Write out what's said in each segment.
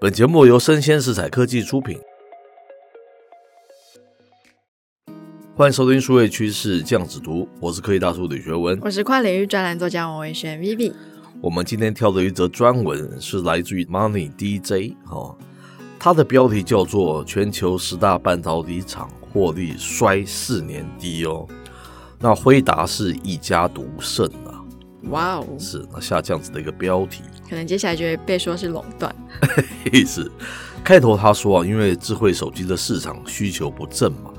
本节目由生鲜食材科技出品，欢迎收听数位趋势酱子读，我是科技大叔李学文，我是跨领域专栏作家王维轩 Vivi。我们今天挑的一则专文是来自于 Money DJ 哈，它的标题叫做“全球十大半导体厂获利衰四年低”哦，那辉达是一家独胜啊，哇哦，是那下这样子的一个标题。可能接下来就会被说是垄断。意思，开头他说啊，因为智慧手机的市场需求不振嘛，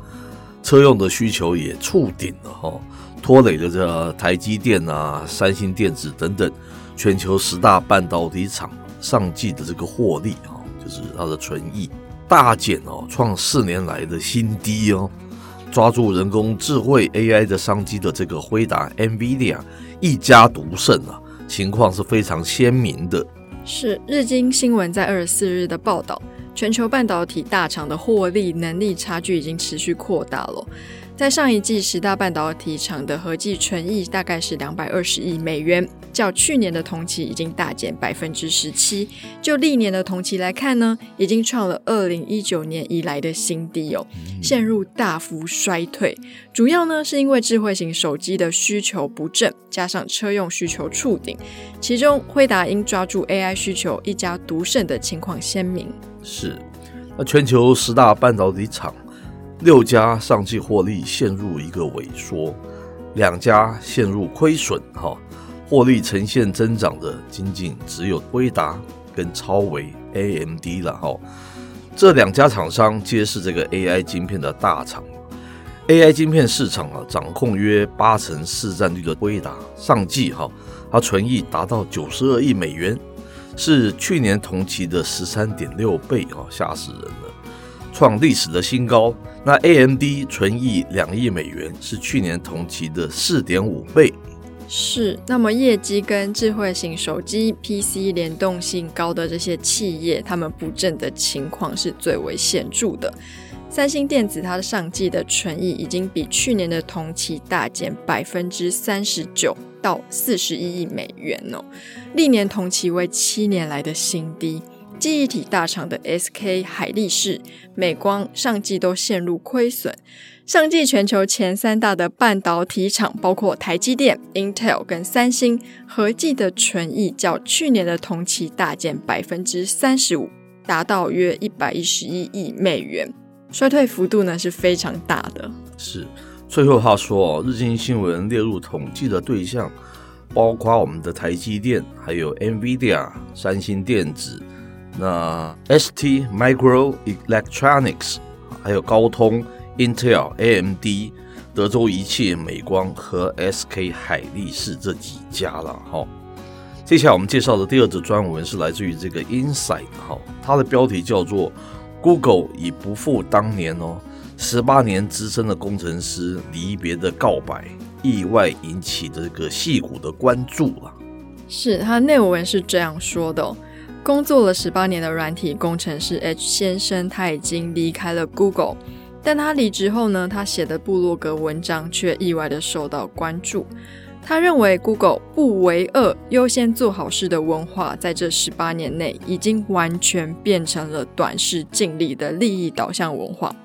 车用的需求也触顶了哈，拖累了这台积电啊、三星电子等等全球十大半导体厂上季的这个获利啊，就是它的纯益大减哦，创四年来的新低哦。抓住人工智慧 AI 的商机的这个辉达 NVIDIA 一家独胜啊。情况是非常鲜明的。是日经新闻在二十四日的报道，全球半导体大厂的获利能力差距已经持续扩大了。在上一季，十大半导体厂的合计纯益大概是两百二十亿美元，较去年的同期已经大减百分之十七。就历年的同期来看呢，已经创了二零一九年以来的新低哦，陷入大幅衰退。主要呢是因为智慧型手机的需求不振，加上车用需求触顶，其中辉达因抓住 AI 需求一家独胜的情况鲜明。是，那全球十大半导体厂。六家上季获利陷入一个萎缩，两家陷入亏损，哈，获利呈现增长的仅仅只有威达跟超维 AMD 了，哈，这两家厂商皆是这个 AI 晶片的大厂，AI 晶片市场啊掌控约八成市占率的威达，上季哈，它纯益达到九十二亿美元，是去年同期的十三点六倍，哈，吓死人了。创历史的新高。那 AMD 纯益两亿美元，是去年同期的四点五倍。是，那么业绩跟智慧型手机 PC 联动性高的这些企业，他们不振的情况是最为显著的。三星电子它的上季的纯益已经比去年的同期大减百分之三十九，到四十一亿美元哦，历年同期为七年来的新低。记忆体大厂的 SK 海力士、美光上季都陷入亏损。上季全球前三大的半导体厂，包括台积电、Intel 跟三星，合计的纯益较去年的同期大减百分之三十五，达到约一百一十一亿美元，衰退幅度呢是非常大的。是，最后他说，日经新闻列入统计的对象，包括我们的台积电，还有 NVIDIA、三星电子。那 ST Microelectronics，还有高通、Intel、AMD、德州仪器、美光和 SK 海力士这几家了哈。接下来我们介绍的第二则专文是来自于这个 Inside 哈，它的标题叫做 “Google 已不复当年哦，十八年资深的工程师离别的告白，意外引起这个戏骨的关注了。”是，它内文是这样说的。工作了十八年的软体工程师 H 先生，他已经离开了 Google，但他离职后呢，他写的部落格文章却意外的受到关注。他认为 Google 不为恶、优先做好事的文化，在这十八年内已经完全变成了短视尽利的利益导向文化。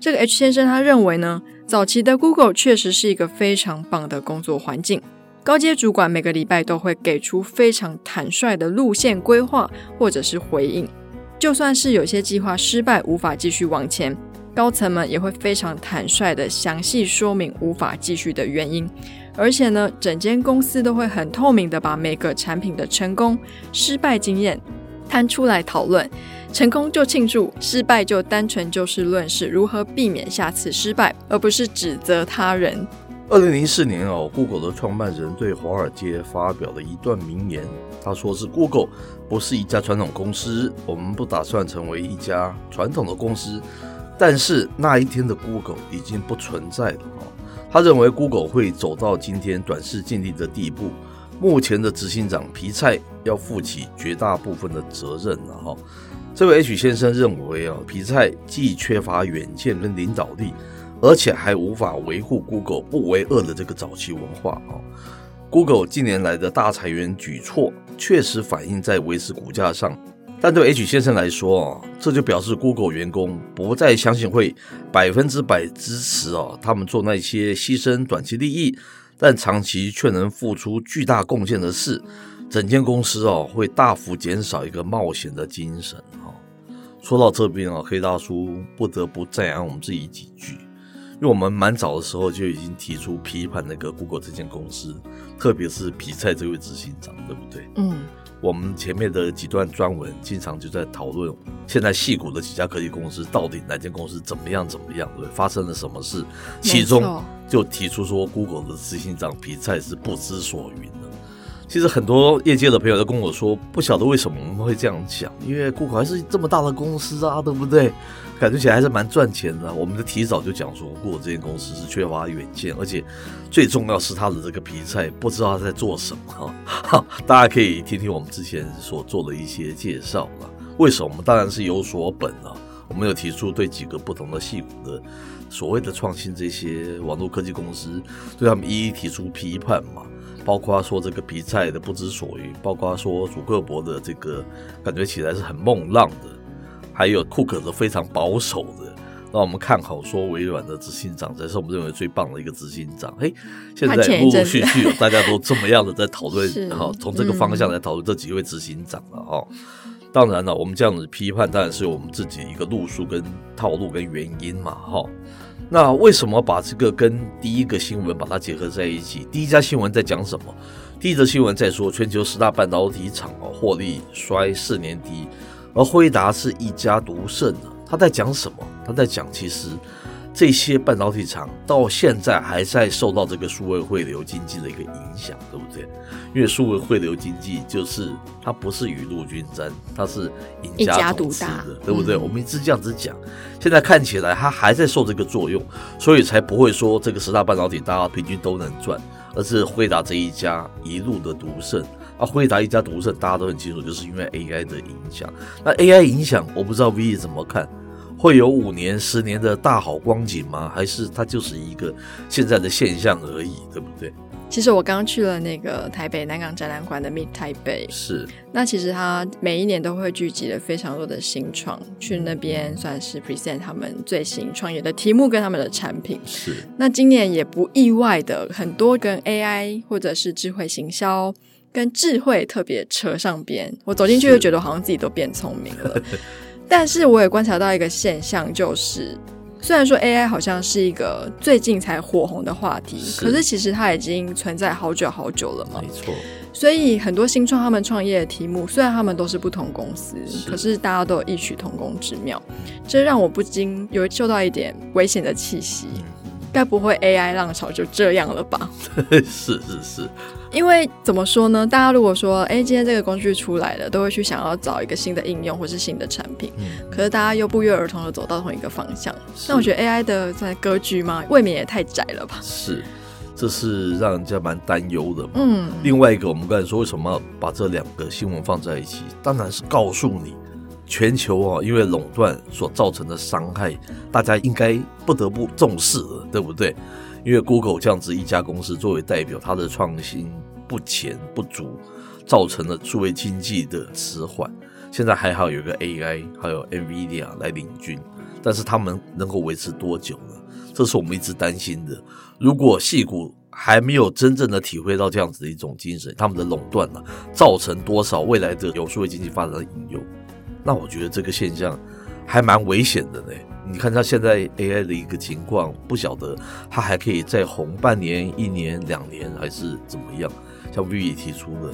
这个 H 先生他认为呢，早期的 Google 确实是一个非常棒的工作环境。高阶主管每个礼拜都会给出非常坦率的路线规划或者是回应，就算是有些计划失败无法继续往前，高层们也会非常坦率的详细说明无法继续的原因，而且呢，整间公司都会很透明的把每个产品的成功、失败经验摊出来讨论，成功就庆祝，失败就单纯就事论事，如何避免下次失败，而不是指责他人。二零零四年哦，Google 的创办人对华尔街发表了一段名言，他说是 Google 不是一家传统公司，我们不打算成为一家传统的公司，但是那一天的 Google 已经不存在了哦。他认为 Google 会走到今天短视近利的地步。目前的执行长皮菜要负起绝大部分的责任了哈。这位 H 先生认为啊，皮菜既缺乏远见跟领导力，而且还无法维护 Google 不为恶的这个早期文化啊。Google 近年来的大裁员举措确实反映在维持股价上，但对 H 先生来说啊，这就表示 Google 员工不再相信会百分之百支持啊他们做那些牺牲短期利益。但长期却能付出巨大贡献的事，整间公司哦会大幅减少一个冒险的精神哈。说到这边啊，黑大叔不得不赞扬我们自己几句，因为我们蛮早的时候就已经提出批判那个 Google 这间公司，特别是皮菜这位执行长，对不对？嗯。我们前面的几段专文经常就在讨论，现在矽谷的几家科技公司到底哪间公司怎么样怎么样，对，发生了什么事？其中就提出说，Google 的执行长皮菜是不知所云的。其实很多业界的朋友都跟我说，不晓得为什么我们会这样讲，因为 Google 还是这么大的公司啊，对不对？感觉起来还是蛮赚钱的。我们的提早就讲说，Google 这间公司是缺乏远见，而且最重要是他的这个皮菜不知道他在做什么。大家可以听听我们之前所做的一些介绍了。为什么？我们当然是有所本了。我们有提出对几个不同的矽谷的所谓的创新这些网络科技公司，对他们一一提出批判嘛。包括说这个皮赛的不知所云，包括说祖克伯的这个感觉起来是很梦浪的，还有库克的非常保守的，让我们看好说微软的执行长才是我们认为最棒的一个执行长。嘿，现在陆陆续续有大家都这么样的在讨论，哈，从这个方向来讨论这几位执行长了哈。当然了，我们这样子批判当然是有我们自己一个路数跟套路跟原因嘛哈。那为什么把这个跟第一个新闻把它结合在一起？第一家新闻在讲什么？第一则新闻在说全球十大半导体厂哦，获利衰四年低，而辉达是一家独胜的。他在讲什么？他在讲其实。这些半导体厂到现在还在受到这个数位汇流经济的一个影响，对不对？因为数位汇流经济就是它不是雨露均沾，它是赢家独大的，对不对？嗯、我们一直这样子讲，现在看起来它还在受这个作用，所以才不会说这个十大半导体大家平均都能赚，而是辉达这一家一路的独胜。啊，辉达一家独胜，大家都很清楚，就是因为 AI 的影响。那 AI 影响，我不知道 V 怎么看。会有五年、十年的大好光景吗？还是它就是一个现在的现象而已，对不对？其实我刚去了那个台北南港展览馆的 Meet Taipei，是。那其实它每一年都会聚集了非常多的新创，去那边算是 present 他们最新创业的题目跟他们的产品。是。那今年也不意外的，很多跟 AI 或者是智慧行销跟智慧特别扯上边。我走进去就觉得好像自己都变聪明了。但是我也观察到一个现象，就是虽然说 AI 好像是一个最近才火红的话题，是，可是其实它已经存在好久好久了嘛。没错。所以很多新创他们创业的题目，虽然他们都是不同公司，是，可是大家都有异曲同工之妙，这让我不禁有嗅到一点危险的气息。该不会 AI 浪潮就这样了吧？是是是。因为怎么说呢？大家如果说，哎，今天这个工具出来了，都会去想要找一个新的应用或是新的产品。嗯。可是大家又不约而同的走到同一个方向。那我觉得 AI 的在格局嘛，未免也太窄了吧？是，这是让人家蛮担忧的。嗯。另外一个，我们刚才说为什么要把这两个新闻放在一起？当然是告诉你，全球啊，因为垄断所造成的伤害，大家应该不得不重视了，对不对？因为 Google 这样子一家公司作为代表，它的创新不前不足，造成了数位经济的迟缓。现在还好有个 AI，还有 NVIDIA 来领军，但是他们能够维持多久呢？这是我们一直担心的。如果细谷还没有真正的体会到这样子的一种精神，他们的垄断呢，造成多少未来的有数位经济发展的隐忧？那我觉得这个现象还蛮危险的呢。你看他现在 AI 的一个情况，不晓得他还可以再红半年、一年、两年，还是怎么样？像 V 提出的，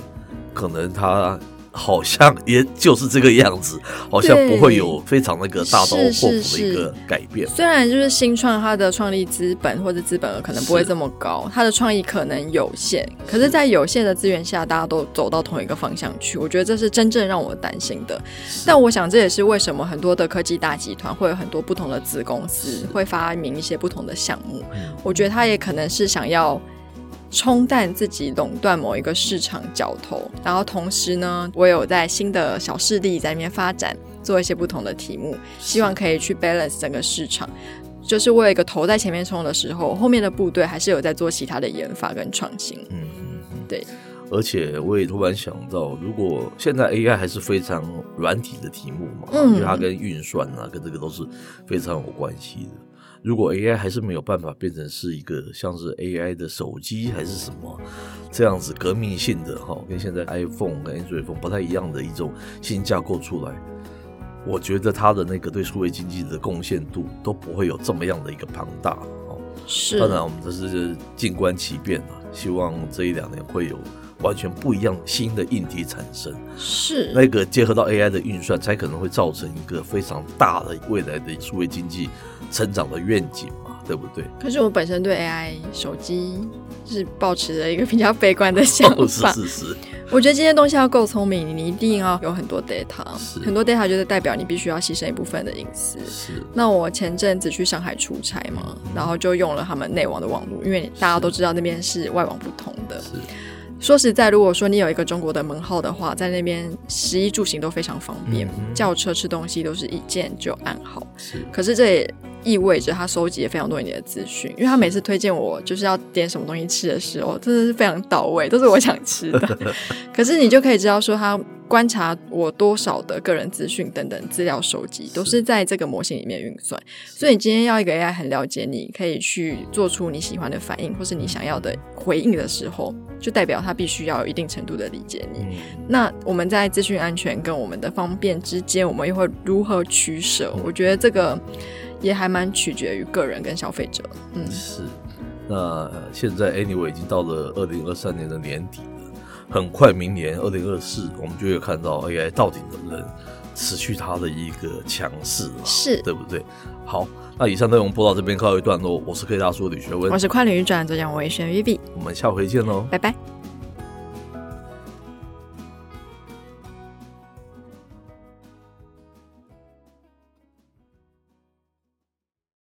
可能他好像也就是这个样子，好像不会有非常那个大刀阔斧的一个改变。虽然就是新创它的创立资本或者资本额可能不会这么高，它的创意可能有限，可是，在有限的资源下，大家都走到同一个方向去，我觉得这是真正让我担心的。但我想这也是为什么很多的科技大集团会有很多不同的子公司，会发明一些不同的项目。我觉得他也可能是想要。冲淡自己垄断某一个市场角头，然后同时呢，我有在新的小势力在里面发展，做一些不同的题目，希望可以去 balance 整个市场。就是我有一个头在前面冲的时候，后面的部队还是有在做其他的研发跟创新。嗯对。而且我也突然想到，如果现在 AI 还是非常软体的题目嘛，嗯，因为它跟运算啊，跟这个都是非常有关系的。如果 AI 还是没有办法变成是一个像是 AI 的手机还是什么这样子革命性的哈，跟现在 iPhone 跟 Android phone 不太一样的一种新架构出来，我觉得它的那个对数位经济的贡献度都不会有这么样的一个庞大哦。是，当然我们这是静观其变啊，希望这一两年会有。完全不一样新的硬体产生，是那个结合到 AI 的运算，才可能会造成一个非常大的未来的数位经济成长的愿景嘛，对不对？可是我本身对 AI 手机是保持着一个比较悲观的想法。是是是，我觉得这些东西要够聪明，你一定要有很多 data，很多 data 就是代表你必须要牺牲一部分的隐私。是。那我前阵子去上海出差嘛，然后就用了他们内网的网络，因为大家都知道那边是外网不通的。是。说实在，如果说你有一个中国的门号的话，在那边食衣住行都非常方便，嗯、叫车吃东西都是一键就按好。是，可是这也意味着他收集了非常多你的资讯，因为他每次推荐我就是要点什么东西吃的时候，真的是非常到位，都是我想吃的。可是你就可以知道说他。观察我多少的个人资讯等等资料收集，都是在这个模型里面运算。所以你今天要一个 AI 很了解你，可以去做出你喜欢的反应或是你想要的回应的时候，就代表他必须要有一定程度的理解你。那我们在资讯安全跟我们的方便之间，我们又会如何取舍？我觉得这个也还蛮取决于个人跟消费者。嗯，是。那现在 Anyway 已经到了二零二三年的年底了。很快，明年二零二四，我们就会看到 AI 到底能不能持续它的一个强势了，是对不对？好，那以上内容播到这边告一段落。我是科技大叔李学文，我是跨领域转转讲维轩 Vivi，我们下回见喽，拜拜。